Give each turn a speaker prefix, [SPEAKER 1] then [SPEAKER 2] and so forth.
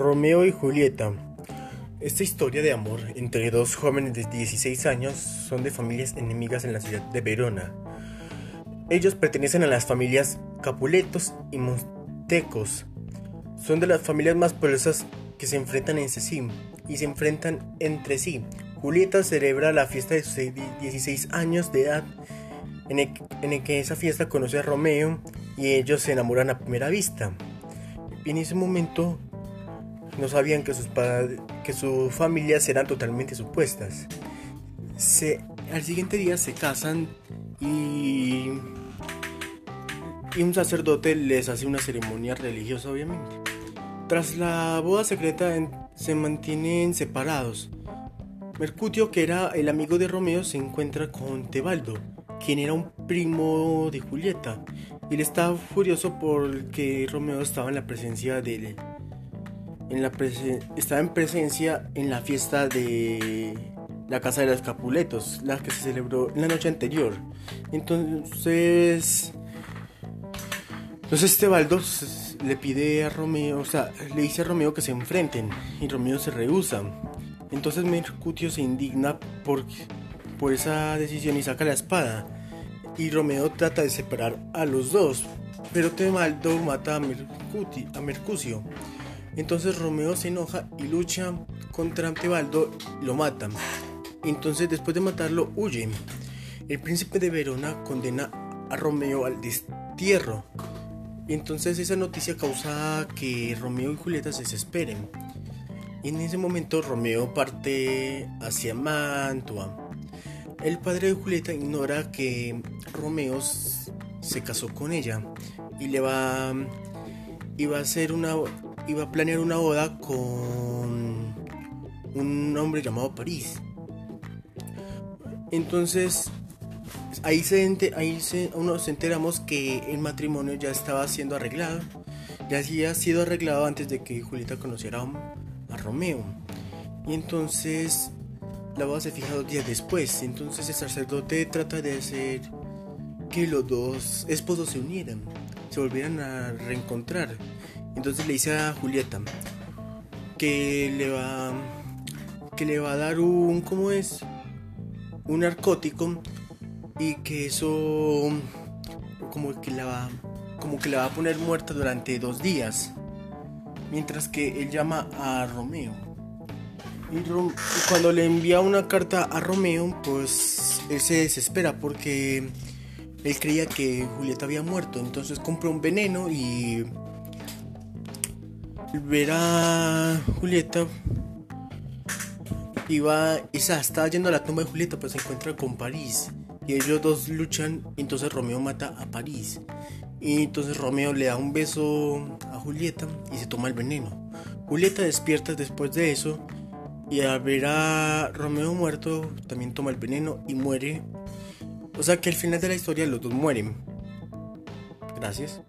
[SPEAKER 1] Romeo y Julieta. Esta historia de amor entre dos jóvenes de 16 años son de familias enemigas en la ciudad de Verona. Ellos pertenecen a las familias Capuletos y Montecos. Son de las familias más poderosas que se enfrentan en sí y se enfrentan entre sí. Julieta celebra la fiesta de sus 16 años de edad, en el, en el que esa fiesta conoce a Romeo y ellos se enamoran a primera vista. En ese momento no sabían que sus, que sus familias eran totalmente supuestas. Al siguiente día se casan y, y un sacerdote les hace una ceremonia religiosa, obviamente. Tras la boda secreta se mantienen separados. Mercutio, que era el amigo de Romeo, se encuentra con Tebaldo, quien era un primo de Julieta, y él estaba furioso porque Romeo estaba en la presencia de él en la estaba en presencia en la fiesta de la casa de los Capuletos, la que se celebró la noche anterior. Entonces, entonces Tebaldo le pide a Romeo, o sea, le dice a Romeo que se enfrenten y Romeo se rehúsa. Entonces Mercutio se indigna por, por esa decisión y saca la espada. Y Romeo trata de separar a los dos, pero Tebaldo mata a, Mercuti, a Mercucio. Entonces Romeo se enoja y lucha contra Tebaldo lo mata. Entonces después de matarlo huye. El príncipe de Verona condena a Romeo al destierro. Entonces esa noticia causa que Romeo y Julieta se desesperen. Y en ese momento Romeo parte hacia Mantua. El padre de Julieta ignora que Romeo se casó con ella y le va, y va a hacer una iba a planear una boda con un hombre llamado París. Entonces, ahí se, ahí se, nos enteramos que el matrimonio ya estaba siendo arreglado. Ya había sido arreglado antes de que Julieta conociera a, Romeo. Y entonces la boda se fija dos días después. Entonces el sacerdote trata de hacer que los dos esposos se unieran, se volvieran a reencontrar. Entonces le dice a Julieta que le va que le va a dar un ¿cómo es? un narcótico y que eso como que la va como que la va a poner muerta durante dos días mientras que él llama a Romeo y, cuando le envía una carta a Romeo pues él se desespera porque él creía que Julieta había muerto entonces compra un veneno y ver a Julieta iba, esa estaba yendo a la tumba de Julieta, pues se encuentra con París. Y ellos dos luchan, y entonces Romeo mata a París. Y entonces Romeo le da un beso a Julieta y se toma el veneno. Julieta despierta después de eso y al ver a Romeo muerto también toma el veneno y muere. O sea que al final de la historia los dos mueren. Gracias.